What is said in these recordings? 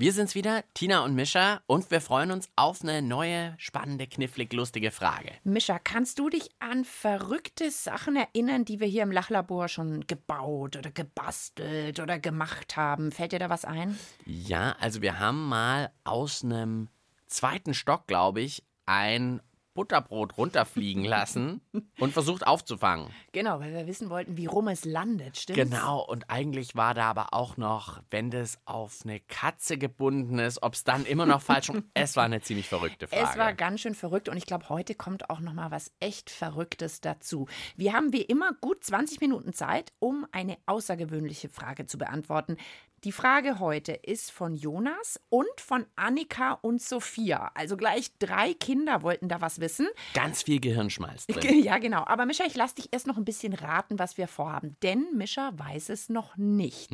Wir sind's wieder, Tina und Mischa, und wir freuen uns auf eine neue, spannende, knifflig lustige Frage. Mischa, kannst du dich an verrückte Sachen erinnern, die wir hier im Lachlabor schon gebaut oder gebastelt oder gemacht haben? Fällt dir da was ein? Ja, also wir haben mal aus einem zweiten Stock, glaube ich, ein Butterbrot runterfliegen lassen und versucht aufzufangen. Genau, weil wir wissen wollten, wie rum es landet, stimmt's? Genau, und eigentlich war da aber auch noch, wenn das auf eine Katze gebunden ist, ob es dann immer noch falsch ist. Es war eine ziemlich verrückte Frage. Es war ganz schön verrückt und ich glaube, heute kommt auch noch mal was echt Verrücktes dazu. Wir haben wie immer gut 20 Minuten Zeit, um eine außergewöhnliche Frage zu beantworten. Die Frage heute ist von Jonas und von Annika und Sophia. Also gleich drei Kinder wollten da was wissen. Ganz viel Gehirnschmalz drin. Ja, genau. Aber Mischa, ich lass dich erst noch ein bisschen raten, was wir vorhaben. Denn Mischa weiß es noch nicht.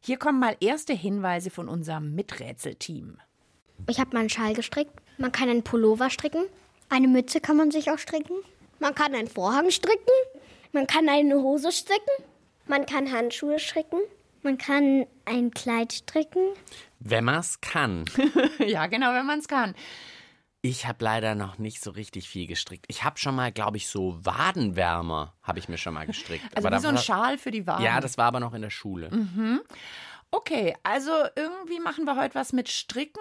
Hier kommen mal erste Hinweise von unserem Miträtselteam. Ich habe mal einen Schal gestrickt. Man kann einen Pullover stricken. Eine Mütze kann man sich auch stricken. Man kann einen Vorhang stricken. Man kann eine Hose stricken. Man kann Handschuhe stricken. Man kann ein Kleid stricken. Wenn man es kann. ja, genau, wenn man es kann. Ich habe leider noch nicht so richtig viel gestrickt. Ich habe schon mal, glaube ich, so Wadenwärmer habe ich mir schon mal gestrickt. Also Aber wie so ein Schal für die Waden. Ja, das war aber noch in der Schule. Okay, also irgendwie machen wir heute was mit Stricken.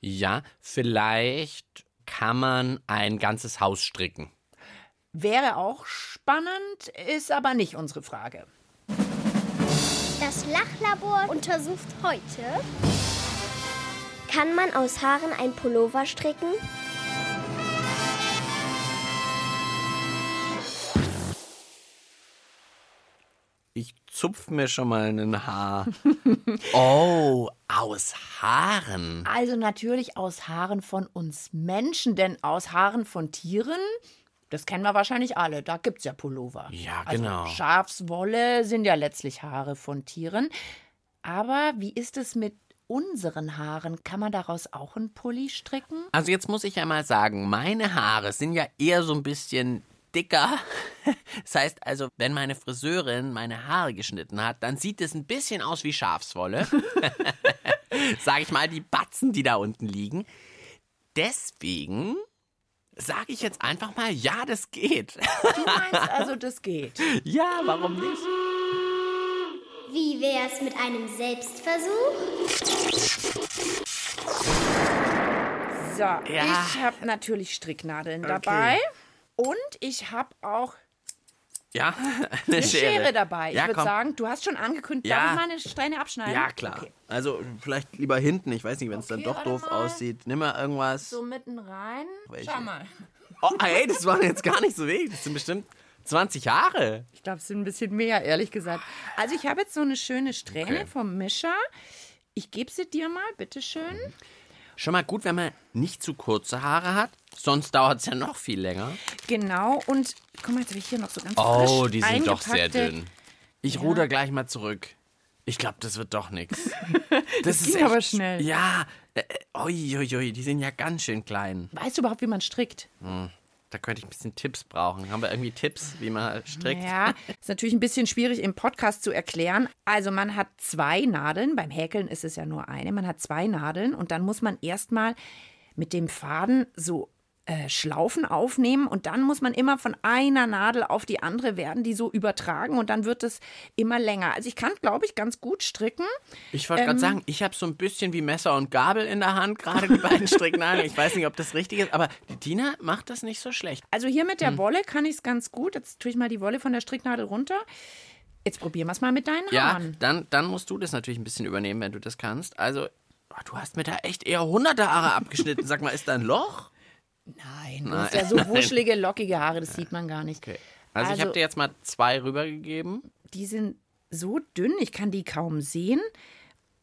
Ja, vielleicht kann man ein ganzes Haus stricken. Wäre auch spannend, ist aber nicht unsere Frage. Das Lachlabor untersucht heute. Kann man aus Haaren ein Pullover stricken? Ich zupf mir schon mal ein Haar. oh, aus Haaren. Also natürlich aus Haaren von uns Menschen, denn aus Haaren von Tieren, das kennen wir wahrscheinlich alle, da gibt's ja Pullover. Ja, Also genau. Schafswolle sind ja letztlich Haare von Tieren. Aber wie ist es mit unseren Haaren? Kann man daraus auch einen Pulli stricken? Also jetzt muss ich ja mal sagen, meine Haare sind ja eher so ein bisschen dicker. Das heißt also, wenn meine Friseurin meine Haare geschnitten hat, dann sieht es ein bisschen aus wie Schafswolle. Sag ich mal, die Batzen, die da unten liegen. Deswegen sage ich jetzt einfach mal, ja, das geht. Du meinst also, das geht. ja, warum nicht? Wie wär's mit einem Selbstversuch? So, Ja. ich habe natürlich Stricknadeln dabei. Und ich habe auch Ja, eine eine Schere, Schere. dabei. Ja, ich würde sagen, du hast schon angekündigt, Ja. darf ich mal eine Strähne abschneiden? Ja, klar. Okay. Also vielleicht lieber hinten. Ich weiß nicht, wenn es dann Okay, doch warte doof mal. aussieht. Nimm mal irgendwas. So mitten rein. Welche? Schau mal. Oh, hey, das waren jetzt gar nicht so wenig. Das sind bestimmt 20 Jahre. Ich glaube, es sind ein bisschen mehr, ehrlich gesagt. Also ich habe jetzt so eine schöne Strähne Okay. vom Mischer. Ich gebe sie dir mal, bitteschön. Schon mal gut, wenn man nicht zu kurze Haare hat. Sonst dauert es ja noch viel länger. Genau, und guck mal, jetzt habe ich hier noch so ganz Oh, frisch die sind doch sehr eingepackte- dünn. Ich ruder gleich mal zurück. Ich glaube, das wird doch nichts. Das, ging aber schnell. Ja, äh, äh, ui, ui, ui, die sind ja ganz schön klein. Weißt du überhaupt, wie man strickt? Da könnte ich ein bisschen Tipps brauchen. Haben wir irgendwie Tipps, wie man strickt? Ja, ist natürlich ein bisschen schwierig im Podcast zu erklären. Also man hat zwei Nadeln, beim Häkeln ist es ja nur eine, man hat zwei Nadeln und dann muss man erstmal mit dem Faden so äh, Schlaufen aufnehmen und dann muss man immer von einer Nadel auf die andere werden, die so übertragen und dann wird es immer länger. Also ich kann, glaube ich, ganz gut stricken. Ich wollte Ähm. gerade sagen, ich habe so ein bisschen wie Messer und Gabel in der Hand, gerade die beiden Stricknadeln. Ich weiß nicht, ob das richtig ist, aber die Tina macht das nicht so schlecht. Also hier mit der Wolle kann ich es ganz gut. Jetzt tue ich mal die Wolle von der Stricknadel runter. Jetzt probieren wir es mal mit deinen Ja, Haaren. dann, dann musst du das natürlich ein bisschen übernehmen, wenn du das kannst. Also, oh, du hast mir da echt eher hunderte Haare abgeschnitten. Sag mal, ist da ein Loch? Nein, du hast ja so wuschelige, lockige Haare, das sieht man gar nicht. Okay. Also, ich habe dir jetzt mal zwei rübergegeben. die sind so dünn, ich kann die kaum sehen.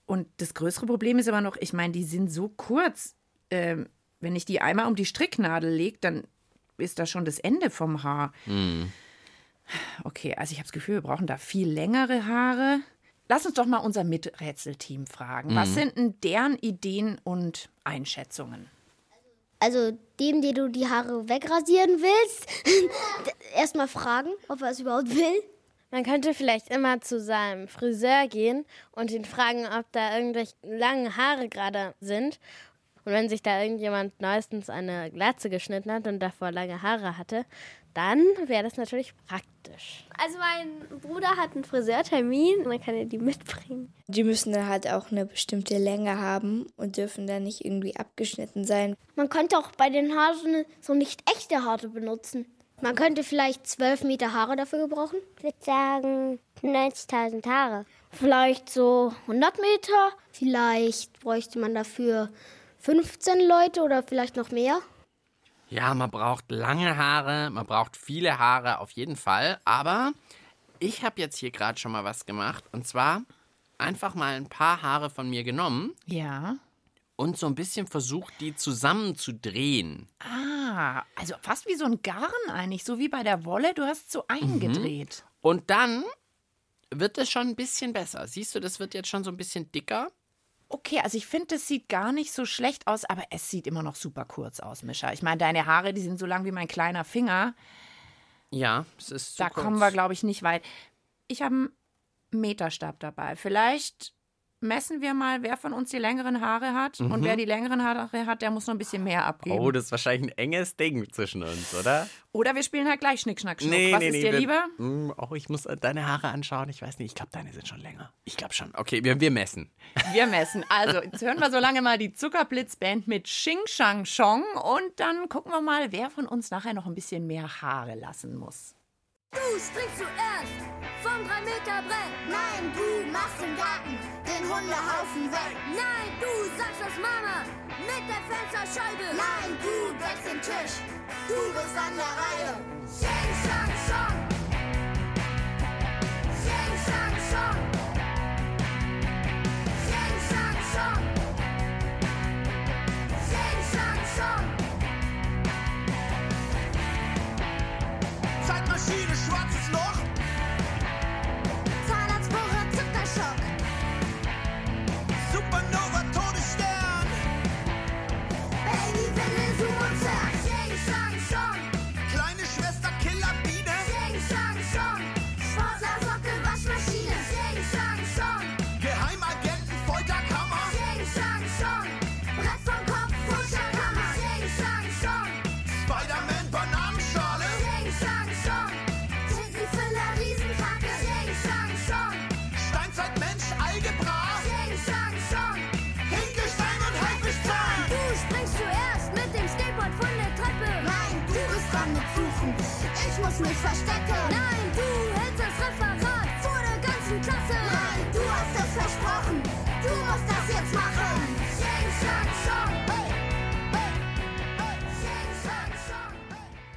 Und das größere Problem ist aber noch, ich meine, die sind so kurz. Ähm, wenn ich die einmal um die Stricknadel lege, dann ist da schon das Ende vom Haar. Okay, also ich habe das Gefühl, wir brauchen da viel längere Haare. lass uns doch mal unser Miträtselteam fragen. Was sind denn deren Ideen und Einschätzungen? Also dem, den du die Haare wegrasieren willst, erstmal fragen, ob er es überhaupt will. Man könnte vielleicht immer zu seinem Friseur gehen und ihn fragen, ob da irgendwelche langen Haare gerade sind. Und wenn sich da irgendjemand neuestens eine Glatze geschnitten hat und davor lange Haare hatte, dann wäre das natürlich praktisch. Also mein Bruder hat einen Friseurtermin, man kann ja die mitbringen. Die müssen dann halt auch eine bestimmte Länge haben und dürfen dann nicht irgendwie abgeschnitten sein. Man könnte auch bei den Haaren so nicht echte Haare benutzen. Man könnte vielleicht 12 Meter Haare dafür gebrauchen. Ich würde sagen 90.000 Haare. Vielleicht so 100 Meter. Vielleicht bräuchte man dafür 15 Leute oder vielleicht noch mehr. Ja, man braucht lange Haare, man braucht viele Haare auf jeden Fall. Aber ich habe jetzt hier gerade schon mal was gemacht. Und zwar einfach mal ein paar Haare von mir genommen Ja. und so ein bisschen versucht, die zusammenzudrehen. Ah, also fast wie so ein Garn eigentlich, so wie bei der Wolle. Du hast so eingedreht. Und dann wird es schon ein bisschen besser. Siehst du, das wird jetzt schon so ein bisschen dicker. Okay, also ich finde, das sieht gar nicht so schlecht aus, aber es sieht immer noch super kurz aus, Mischa. Ich meine, deine Haare, die sind so lang wie mein kleiner Finger. Ja, es ist zu Da kurz. kommen wir, glaube ich, nicht weit. Ich habe einen Meterstab dabei. Vielleicht messen wir mal, wer von uns die längeren Haare hat. Und wer die längeren Haare hat, der muss noch ein bisschen mehr abgeben. Oh, das ist wahrscheinlich ein enges Ding zwischen uns, oder? Oder wir spielen halt gleich Schnick, Schnack, Schnuck. Was ist dir wir- lieber? Oh, ich muss deine Haare anschauen. Ich weiß nicht, ich glaube, deine sind schon länger. Ich glaube schon. Okay, wir, wir messen. Wir messen. Also, jetzt hören wir so lange mal die Zuckerblitzband mit Xing Shang Chong und dann gucken wir mal, wer von uns nachher noch ein bisschen mehr Haare lassen muss. Du springst zuerst vom 3 Meter Brett. Nein, du machst im Garten den Hundehaufen weg. Nein, du sagst das Mama mit der Fensterscheibe. Nein, du deckst den Tisch. Du bist an der Reihe. Shing, shang,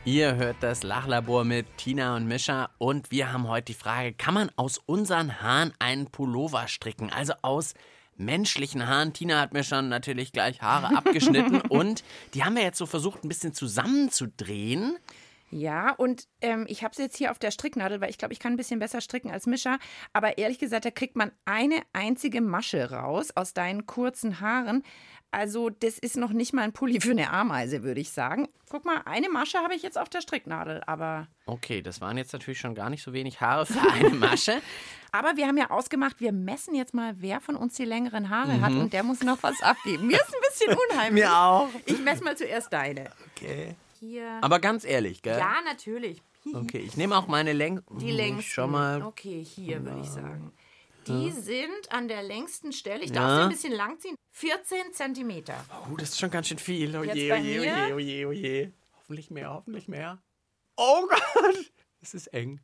Ihr hört das Lachlabor mit Tina und Mischa und wir haben heute die Frage, kann man aus unseren Haaren einen Pullover stricken? Also aus menschlichen Haaren. Tina hat mir schon natürlich gleich Haare abgeschnitten und die haben wir jetzt so versucht ein bisschen zusammenzudrehen. Ja, und ähm, ich habe es jetzt hier auf der Stricknadel, weil ich glaube, ich kann ein bisschen besser stricken als Mischa. Aber ehrlich gesagt, da kriegt man eine einzige Masche raus aus deinen kurzen Haaren. Also, das ist noch nicht mal ein Pulli für eine Ameise, würde ich sagen. Guck mal, eine Masche habe ich jetzt auf der Stricknadel, aber. Okay, das waren jetzt natürlich schon gar nicht so wenig Haare für eine Masche. Aber wir haben ja ausgemacht, wir messen jetzt mal, wer von uns die längeren Haare hat und der muss noch was abgeben. Mir ist ein bisschen unheimlich. Mir auch. Ich messe mal zuerst deine. Okay. Hier. Aber ganz ehrlich, gell? Ja, natürlich. Okay, ich nehme auch meine Läng Die längsten. Schon mal. Okay, hier würde ich sagen. Die sind an der längsten Stelle, ich darf sie ein bisschen lang ziehen, 14 Zentimeter. Oh, das ist schon ganz schön viel. Oh Jetzt je, oh je, oh je, oh je, oh je. Hoffentlich mehr, hoffentlich mehr. Oh Gott, das ist eng.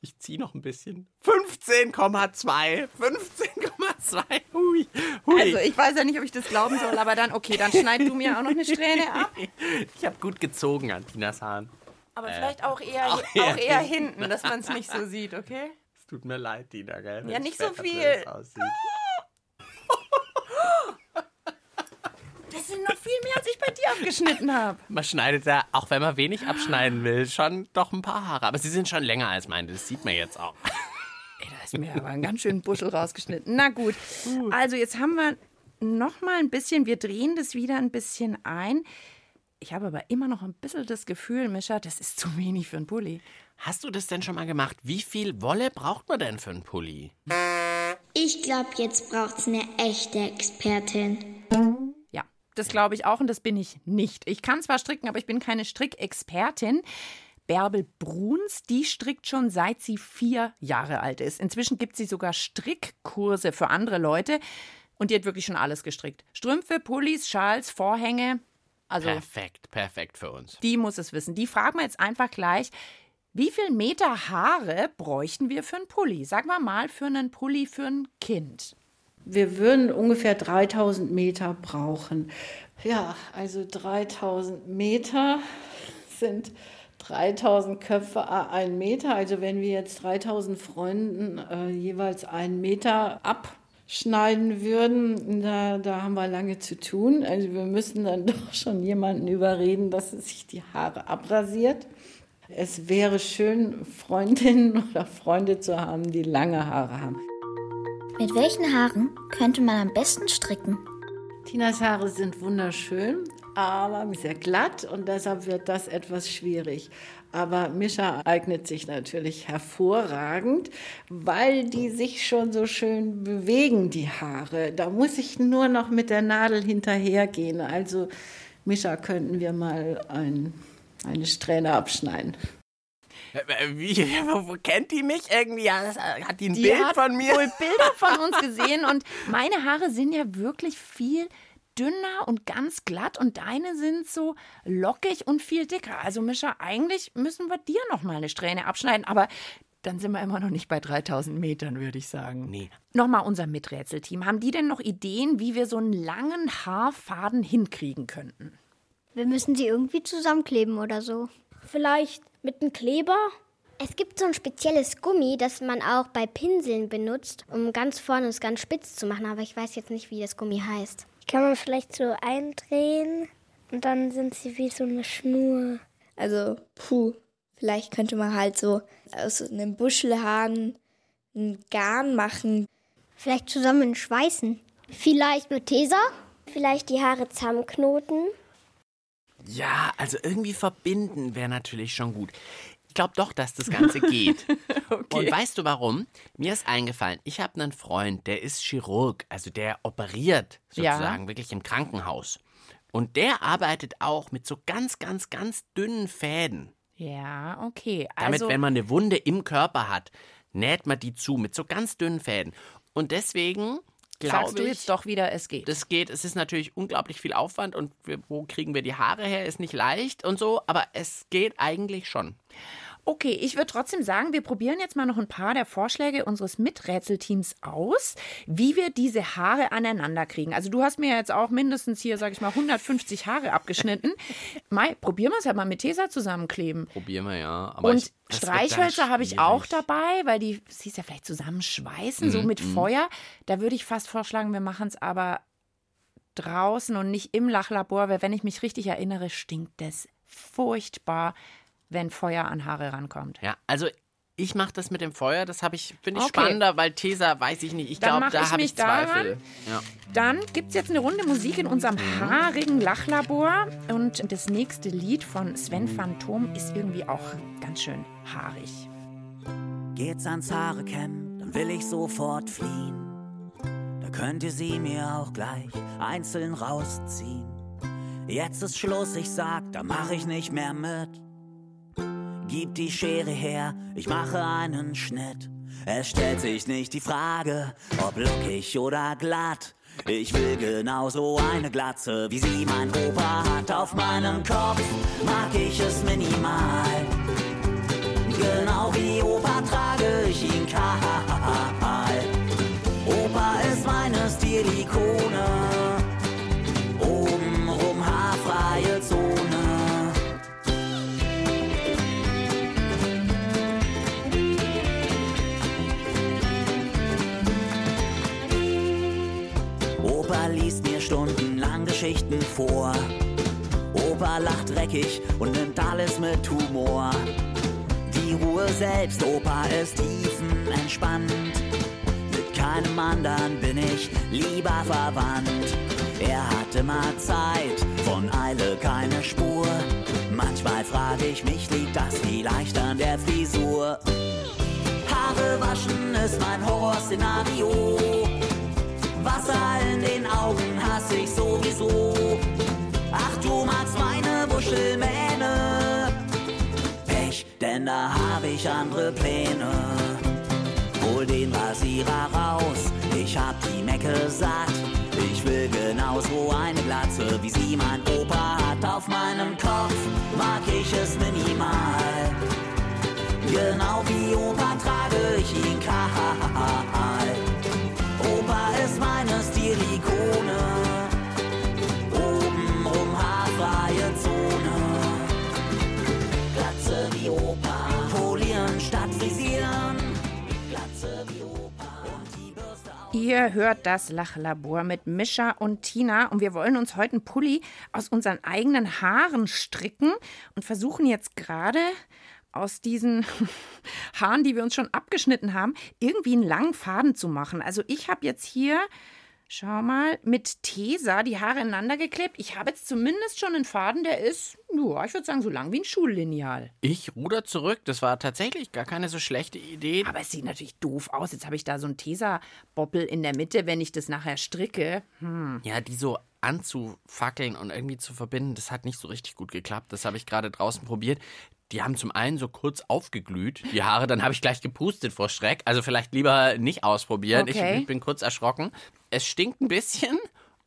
Ich ziehe noch ein bisschen. 15,2. 15,2. Hui, hui. Also, ich weiß ja nicht, ob ich das glauben soll, aber dann, okay, dann schneid du mir auch noch eine Strähne ab. ich habe gut gezogen an Tinas Haaren. Aber vielleicht auch eher, auch eher eher hinten, dass man es nicht so sieht, okay? Tut mir leid, Tina, gell? Ja, nicht so viel. Das sind noch viel mehr, als ich bei dir abgeschnitten habe. Man schneidet da, auch wenn man wenig abschneiden will, schon doch ein paar Haare. Aber sie sind schon länger als meine, das sieht man jetzt auch. Ey, da ist mir aber ein ganz schönen Buschel rausgeschnitten. Na gut. Also jetzt haben wir noch mal ein bisschen, wir drehen das wieder ein bisschen ein. Ich habe aber immer noch ein bisschen das Gefühl, Mischa, das ist zu wenig für einen Pulli. Hast du das denn schon mal gemacht? Wie viel Wolle braucht man denn für einen Pulli? Ich glaube, jetzt braucht's eine echte Expertin. Ja, das glaube ich auch und das bin ich nicht. Ich kann zwar stricken, aber ich bin keine Strickexpertin. Bärbel Bruns, die strickt schon seit sie vier Jahre alt ist. Inzwischen gibt sie sogar Strickkurse für andere Leute und die hat wirklich schon alles gestrickt. Strümpfe, Pullis, Schals, Vorhänge. Also Perfekt, perfekt für uns. die muss es wissen. Die fragen wir jetzt einfach gleich. Wie viel Meter Haare bräuchten wir für einen Pulli? Sagen wir mal für einen Pulli für ein Kind. Wir würden ungefähr 3000 Meter brauchen. Ja, also 3000 Meter sind 3000 Köpfe a ein Meter. Also wenn wir jetzt 3000 Freunden äh, jeweils einen Meter abschneiden würden, da, da haben wir lange zu tun. Also wir müssen dann doch schon jemanden überreden, dass er sich die Haare abrasiert. Es wäre schön, Freundinnen oder Freunde zu haben, die lange Haare haben. Mit welchen Haaren könnte man am besten stricken? Tinas Haare sind wunderschön, aber sehr glatt und deshalb wird das etwas schwierig. Aber Mischa eignet sich natürlich hervorragend, weil die sich schon so schön bewegen, die Haare. Da muss ich nur noch mit der Nadel hinterhergehen. Also Mischa könnten wir mal ein, eine Strähne abschneiden. Wie, kennt die mich irgendwie? Äh, hat die ein Die Bild hat von mir? wohl Bilder von uns gesehen und meine Haare sind ja wirklich viel dünner und ganz glatt und deine sind so lockig und viel dicker. Also Mischa, eigentlich müssen wir dir noch mal eine Strähne abschneiden, aber dann sind wir immer noch nicht bei 3000 Metern, würde ich sagen. Nee. Nochmal unser Miträtselteam. Haben die denn noch Ideen, wie wir so einen langen Haarfaden hinkriegen könnten? Wir müssen sie irgendwie zusammenkleben oder so. Vielleicht mit einem Kleber? Es gibt so ein spezielles Gummi, das man auch bei Pinseln benutzt, um ganz vorne es ganz spitz zu machen, aber ich weiß jetzt nicht, wie das Gummi heißt. Kann man vielleicht so eindrehen und dann sind sie wie so eine Schnur. Also, puh, vielleicht könnte man halt so aus einem Buschelhahn ein Garn machen. Vielleicht zusammen schweißen. Vielleicht mit Tesa? Vielleicht die Haare zusammenknoten. Ja, also irgendwie verbinden wäre natürlich schon gut. Ich glaube doch, dass das Ganze geht. Und weißt du warum? Mir ist eingefallen, ich habe einen Freund, der ist Chirurg, also der operiert Ja. sozusagen wirklich im Krankenhaus. Und der arbeitet auch mit so ganz, ganz, ganz dünnen Fäden. Ja, okay. Damit, Also, wenn man eine Wunde im Körper hat, näht man die zu mit so ganz dünnen Fäden. Und deswegen glaube sagst du ich, jetzt doch wieder, es geht. das geht. Es ist natürlich unglaublich viel Aufwand und wir, wo kriegen wir die Haare her, ist nicht leicht und so, aber es geht eigentlich schon. Okay, ich würde trotzdem sagen, wir probieren jetzt mal noch ein paar der Vorschläge unseres Miträtselteams aus, wie wir diese Haare aneinander kriegen. Also du hast mir jetzt auch mindestens hier, sag ich mal, 150 Haare abgeschnitten. Mai, probieren wir es halt mal mit Tesa zusammenkleben. Probieren wir ja. Und ich, das Streichhölzer habe ich auch dabei, weil die siehst ja vielleicht zusammenschweißen, so mit Feuer. Da würde ich fast vorschlagen, wir machen es aber draußen und nicht im Lachlabor, weil wenn ich mich richtig erinnere, stinkt es furchtbar, wenn Feuer an Haare rankommt. Ja, also ich mache das mit dem Feuer, das habe ich finde ich Okay. spannender, weil Tesa weiß ich nicht. Ich glaube, da habe ich Zweifel. Ja. Dann gibt es jetzt eine Runde Musik in unserem haarigen Lachlabor. Und das nächste Lied von Sven Phantom ist irgendwie auch ganz schön haarig. Geht's ans Haare kämmen, dann will ich sofort fliehen. Da könnt ihr sie mir auch gleich einzeln rausziehen. Jetzt ist Schluss, ich sag, da mach ich nicht mehr mit. Gib die Schere her, ich mache einen Schnitt. Es stellt sich nicht die Frage, ob lockig oder glatt. Ich will genauso eine Glatze, wie sie mein Opa hat. Auf meinem Kopf mag ich es minimal. Genau wie Opa trage ich ihn kahl. Geschichten vor. Opa lacht dreckig und nimmt alles mit Humor. Die Ruhe selbst. Opa ist tiefenentspannt. Mit keinem anderen bin ich lieber verwandt. Er hat immer Zeit, von Eile keine Spur. Manchmal frage ich mich, liegt das vielleicht an der Frisur? Haare waschen ist mein Horrorszenario. Hasse ich sowieso. Ach, du magst meine Wuschelmähne. Pech, denn da habe ich andere Pläne. Hol den Rasierer raus, ich hab die Mecke satt. Ich will genauso eine Glatze, wie sie mein Opa hat. Auf meinem Kopf mag ich es minimal. Genau wie Opa trage ich ihn kahl. Opa ist meine Stilikone. Ihr hört das Lachlabor mit Mischa und Tina und wir wollen uns heute einen Pulli aus unseren eigenen Haaren stricken und versuchen jetzt gerade aus diesen Haaren, die wir uns schon abgeschnitten haben, irgendwie einen langen Faden zu machen. Also ich habe jetzt hier, schau mal, mit Tesa die Haare ineinander geklebt. Ich habe jetzt zumindest schon einen Faden, der ist, ja, ich würde sagen, so lang wie ein Schullineal. Ich ruder zurück. Das war tatsächlich gar keine so schlechte Idee. Aber es sieht natürlich doof aus. Jetzt habe ich da so einen Tesa-Boppel in der Mitte, wenn ich das nachher stricke. Hm. Ja, die so anzufackeln und irgendwie zu verbinden, das hat nicht so richtig gut geklappt. Das habe ich gerade draußen probiert. Die haben zum einen so kurz aufgeglüht, die Haare, dann habe ich gleich gepustet vor Schreck. Also vielleicht lieber nicht ausprobieren. Okay. Ich, ich bin kurz erschrocken. Es stinkt ein bisschen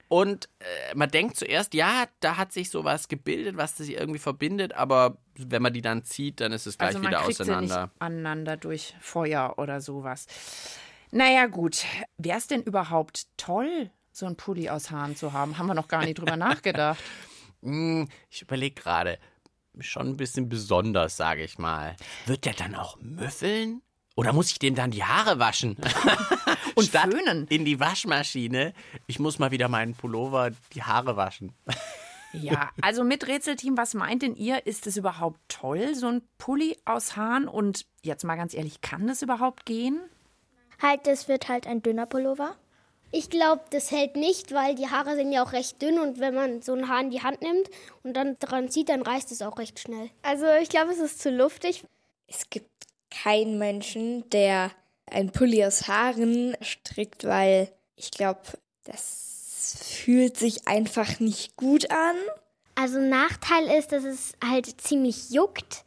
und äh, man denkt zuerst, ja, da hat sich sowas gebildet, was das irgendwie verbindet, aber wenn man die dann zieht, dann ist es gleich Also man wieder kriegt sie auseinander. nicht aneinander durch Feuer oder sowas. Naja gut, wäre es denn überhaupt toll, so einen Pulli aus Haaren zu haben? Haben wir noch gar nicht drüber nachgedacht. Hm, ich überlege gerade, schon ein bisschen besonders, sage ich mal. Wird der dann auch müffeln? Oder muss ich dem dann die Haare waschen? Und Statt föhnen. in die Waschmaschine. Ich muss mal wieder meinen Pullover die Haare waschen. Ja, also mit Rätselteam, was meint denn ihr? Ist es überhaupt toll, so ein Pulli aus Haaren? Und jetzt mal ganz ehrlich, kann das überhaupt gehen? Halt, das wird halt ein dünner Pullover. Ich glaube, das hält nicht, weil die Haare sind ja auch recht dünn und wenn man so ein Haar in die Hand nimmt und dann dran zieht, dann reißt es auch recht schnell. Also ich glaube, es ist zu luftig. Es gibt keinen Menschen, der ein Pulli aus Haaren strickt, weil ich glaube, das fühlt sich einfach nicht gut an. Also Nachteil ist, dass es halt ziemlich juckt,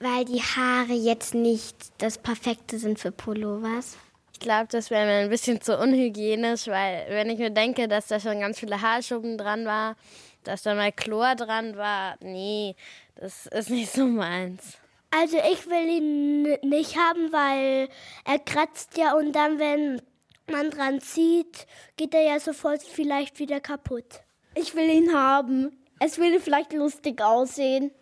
weil die Haare jetzt nicht das Perfekte sind für Pullovers. Ich glaube, das wäre mir ein bisschen zu unhygienisch, weil wenn ich mir denke, dass da schon ganz viele Haarschuppen dran war, dass da mal Chlor dran war, nee, das ist nicht so meins. Also ich will ihn nicht haben, weil er kratzt ja und dann, wenn man dran zieht, geht er ja sofort vielleicht wieder kaputt. Ich will ihn haben. Es würde vielleicht lustig aussehen.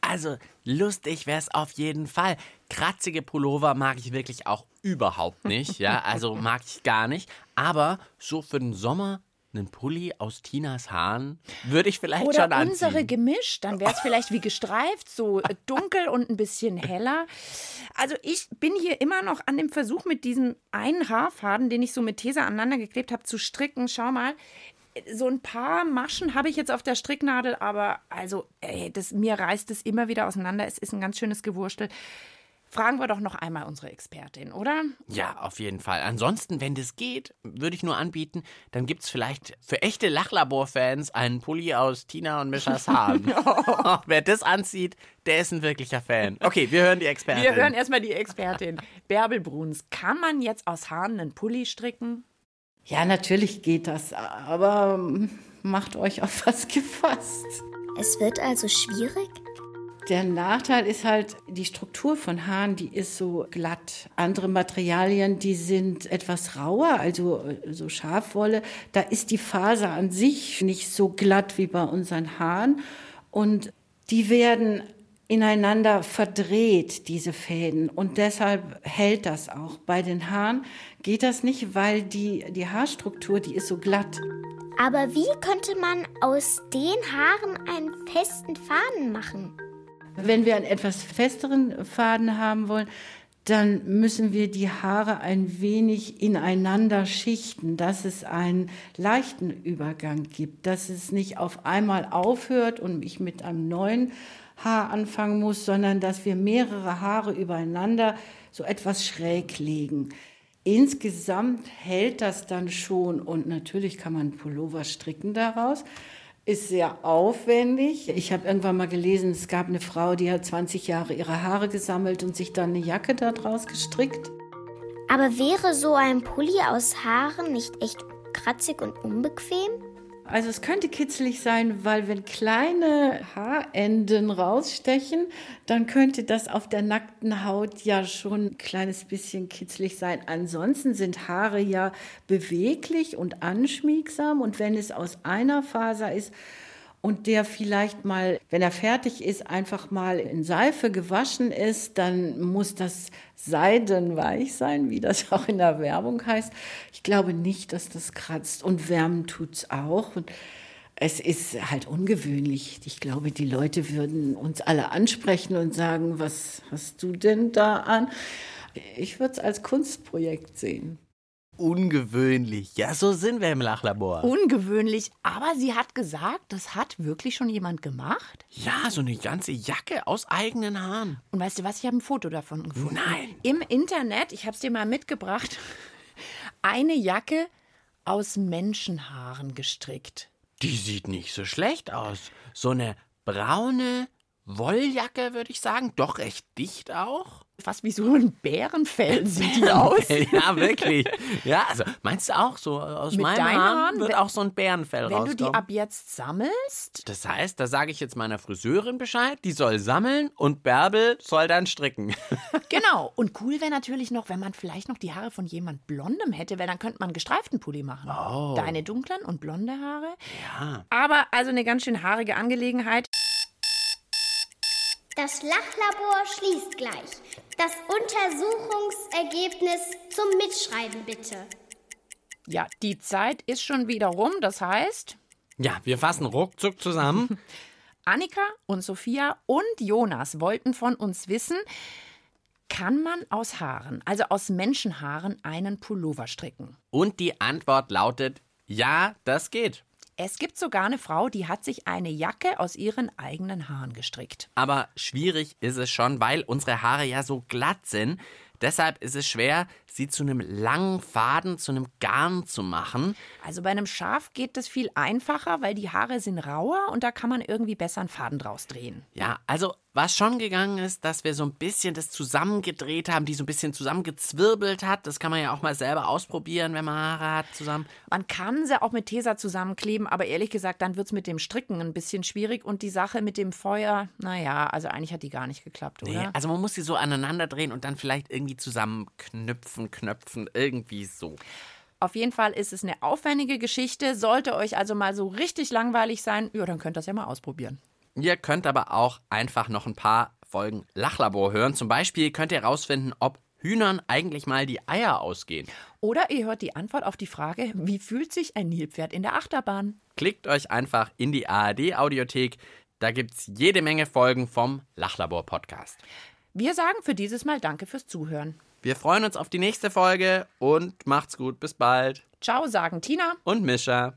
Also, lustig wäre es auf jeden Fall. Kratzige Pullover mag ich wirklich auch überhaupt nicht. Ja, also mag ich gar nicht. Aber so für den Sommer einen Pulli aus Tinas Haaren würde ich vielleicht Oder schon anziehen. unsere gemischt, dann wäre es vielleicht wie gestreift, so äh, dunkel und ein bisschen heller. Also ich bin hier immer noch an dem Versuch mit diesem einen Haarfaden, den ich so mit Tesa aneinander geklebt habe, zu stricken. Schau mal, so ein paar Maschen habe ich jetzt auf der Stricknadel, aber also ey, das, mir reißt es immer wieder auseinander. Es ist ein ganz schönes Gewurstel. Fragen wir doch noch einmal unsere Expertin, oder? Ja, auf jeden Fall. Ansonsten, wenn das geht, würde ich nur anbieten, dann gibt es vielleicht für echte Lachlabor-Fans einen Pulli aus Tina und Mischas Haaren. Wer das anzieht, der ist ein wirklicher Fan. Okay, wir hören die Expertin. Wir hören erstmal die Expertin. Bärbel Bruns, kann man jetzt aus Haaren einen Pulli stricken? Ja, natürlich geht das, aber macht euch auf was gefasst. Es wird also schwierig? Der Nachteil ist halt, die Struktur von Haaren, die ist so glatt. Andere Materialien, die sind etwas rauer, also äh, so Schafwolle. Da ist die Faser an sich nicht so glatt wie bei unseren Haaren. Und die werden ineinander verdreht, diese Fäden. Und deshalb hält das auch. Bei den Haaren geht das nicht, weil die, die Haarstruktur, die ist so glatt. Aber wie könnte man aus den Haaren einen festen Faden machen? Wenn wir einen etwas festeren Faden haben wollen, dann müssen wir die Haare ein wenig ineinander schichten, dass es einen leichten Übergang gibt, dass es nicht auf einmal aufhört und ich mit einem neuen Haar anfangen muss, sondern dass wir mehrere Haare übereinander so etwas schräg legen. Insgesamt hält das dann schon und natürlich kann man Pullover stricken daraus ist sehr aufwendig. Ich habe irgendwann mal gelesen, es gab eine Frau, die hat 20 Jahre ihre Haare gesammelt und sich dann eine Jacke daraus gestrickt. Aber wäre so ein Pulli aus Haaren nicht echt kratzig und unbequem? Also es könnte kitzelig sein, weil wenn kleine Haarenden rausstechen, dann könnte das auf der nackten Haut ja schon ein kleines bisschen kitzlig sein. Ansonsten sind Haare ja beweglich und anschmiegsam und wenn es aus einer Faser ist, und der vielleicht mal, wenn er fertig ist, einfach mal in Seife gewaschen ist, dann muss das seidenweich sein, wie das auch in der Werbung heißt. Ich glaube nicht, dass das kratzt und wärmen tut es auch. Und es ist halt ungewöhnlich. Ich glaube, die Leute würden uns alle ansprechen und sagen, was hast du denn da an? Ich würde es als Kunstprojekt sehen ungewöhnlich. Ja, so sind wir im Lachlabor. Ungewöhnlich, aber sie hat gesagt, das hat wirklich schon jemand gemacht? Ja, so eine ganze Jacke aus eigenen Haaren. Und weißt du was, ich habe ein Foto davon gefunden. Nein. Im Internet, ich habe es dir mal mitgebracht, eine Jacke aus Menschenhaaren gestrickt. Die sieht nicht so schlecht aus. So eine braune Wolljacke, würde ich sagen. Doch recht dicht auch fast wie so ein Bärenfell sieht die aus. ja, wirklich. Ja, also meinst du auch so aus Mit meinem Haaren wird auch so ein Bärenfell wenn rauskommen? Wenn du die ab jetzt sammelst? Das heißt, da sage ich jetzt meiner Friseurin Bescheid, die soll sammeln und Bärbel soll dann stricken. genau. Und cool wäre natürlich noch, wenn man vielleicht noch die Haare von jemand Blondem hätte, weil dann könnte man einen gestreiften Pulli machen. Oh. Deine dunklen und blonde Haare. Ja. Aber also eine ganz schön haarige Angelegenheit. Das Lachlabor schließt gleich. Das Untersuchungsergebnis zum Mitschreiben bitte. Ja, die Zeit ist schon wieder rum, das heißt. Ja, wir fassen ruckzuck zusammen. Annika und Sophia und Jonas wollten von uns wissen, kann man aus Haaren, also aus Menschenhaaren, einen Pullover stricken? Und die Antwort lautet: Ja, das geht. Es gibt sogar eine Frau, die hat sich eine Jacke aus ihren eigenen Haaren gestrickt. Aber schwierig ist es schon, weil unsere Haare ja so glatt sind. Deshalb ist es schwer, sie zu einem langen Faden, zu einem Garn zu machen. Also bei einem Schaf geht das viel einfacher, weil die Haare sind rauer und da kann man irgendwie besser einen Faden draus drehen. Ja, also was schon gegangen ist, dass wir so ein bisschen das zusammengedreht haben, die so ein bisschen zusammengezwirbelt hat. Das kann man ja auch mal selber ausprobieren, wenn man Haare hat zusammen. Man kann sie auch mit Tesa zusammenkleben, aber ehrlich gesagt, dann wird es mit dem Stricken ein bisschen schwierig und die Sache mit dem Feuer, naja, also eigentlich hat die gar nicht geklappt, oder? Nee, also man muss sie so aneinander drehen und dann vielleicht irgendwie zusammenknüpfen, knöpfen, irgendwie so. Auf jeden Fall ist es eine aufwendige Geschichte. Sollte euch also mal so richtig langweilig sein, ja, dann könnt ihr das ja mal ausprobieren. Ihr könnt aber auch einfach noch ein paar Folgen Lachlabor hören. Zum Beispiel könnt ihr herausfinden, ob Hühnern eigentlich mal die Eier ausgehen. Oder ihr hört die Antwort auf die Frage, wie fühlt sich ein Nilpferd in der Achterbahn? Klickt euch einfach in die ARD-Audiothek. Da gibt es jede Menge Folgen vom Lachlabor-Podcast. Wir sagen für dieses Mal Danke fürs Zuhören. Wir freuen uns auf die nächste Folge und macht's gut. Bis bald. Ciao, sagen Tina und Mischa.